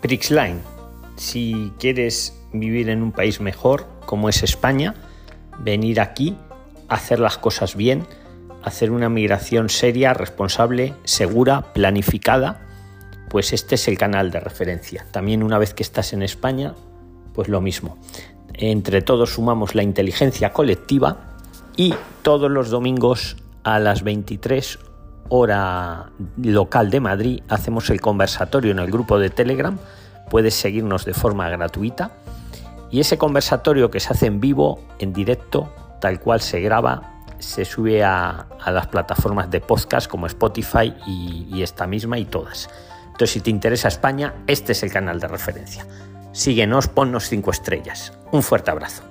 Prixline. Si quieres vivir en un país mejor, como es España, venir aquí, hacer las cosas bien, hacer una migración seria, responsable, segura, planificada, pues este es el canal de referencia. También una vez que estás en España, pues lo mismo. Entre todos sumamos la inteligencia colectiva y todos los domingos a las 23 hora local de Madrid hacemos el conversatorio en el grupo de Telegram. Puedes seguirnos de forma gratuita. Y ese conversatorio que se hace en vivo, en directo, tal cual se graba, se sube a, las plataformas de podcast como Spotify y, y esta misma y todas. Entonces, si te interesa España, este es el canal de referencia. Síguenos, ponnos 5 estrellas. Un fuerte abrazo.